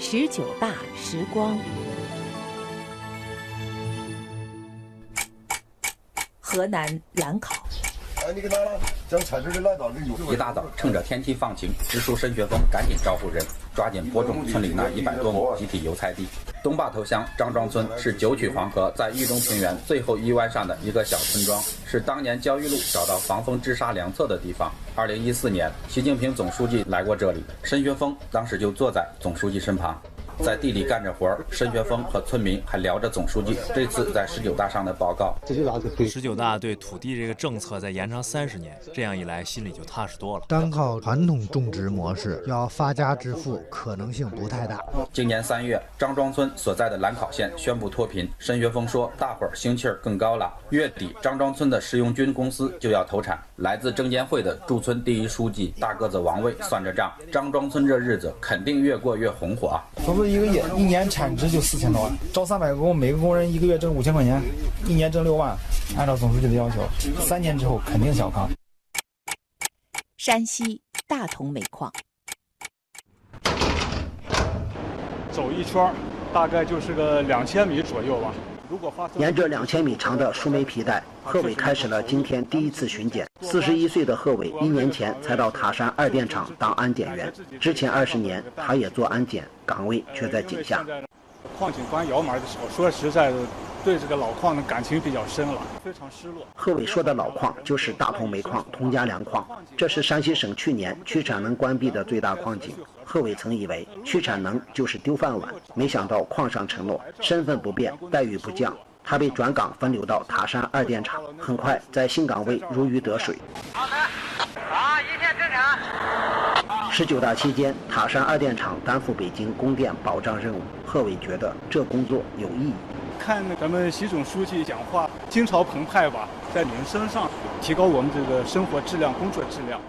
十九大时光，河南兰考。一大早，趁着天气放晴，直属沈学峰赶紧招呼人，抓紧播种村里那一百多亩集体油菜地。东坝头乡张庄村是九曲黄河在豫东平原最后一弯上的一个小村庄，是当年焦裕禄找到防风治沙良策的地方。二零一四年，习近平总书记来过这里，申学峰当时就坐在总书记身旁。在地里干着活儿，申学峰和村民还聊着总书记这次在十九大上的报告。十九大对土地这个政策再延长三十年，这样一来心里就踏实多了。单靠传统种植模式要发家致富可能性不太大。今年三月，张庄村所在的兰考县宣布脱贫，申学峰说大伙儿心气儿更高了。月底，张庄村的食用菌公司就要投产。来自证监会的驻村第一书记大个子王卫算着账，张庄村这日子肯定越过越红火。一个月一年产值就四千多万，招三百个工，每个工人一个月挣五千块钱，一年挣六万。按照总书记的要求，三年之后肯定小康。山西大同煤矿，走一圈大概就是个两千米左右吧。沿着两千米长的输煤皮带，贺伟开始了今天第一次巡检。四十一岁的贺伟，一年前才到塔山二电厂当安检员，之前二十年他也做安检，岗位却在井下。矿井关窑门的时候，说实在的，对这个老矿的感情比较深了，非常失落。贺伟说的老矿就是大同煤矿通家梁矿，这是山西省去年去产能关闭的最大矿井。贺伟曾以为去产能就是丢饭碗，没想到矿上承诺身份不变，待遇不降。他被转岗分流到塔山二电厂，很快在新岗位如鱼得水。好的，好，一片正常。十九大期间，塔山二电厂担负北京供电保障任务，贺伟觉得这工作有意义。看咱们习总书记讲话，心潮澎湃吧，在民生上提高我们这个生活质量、工作质量。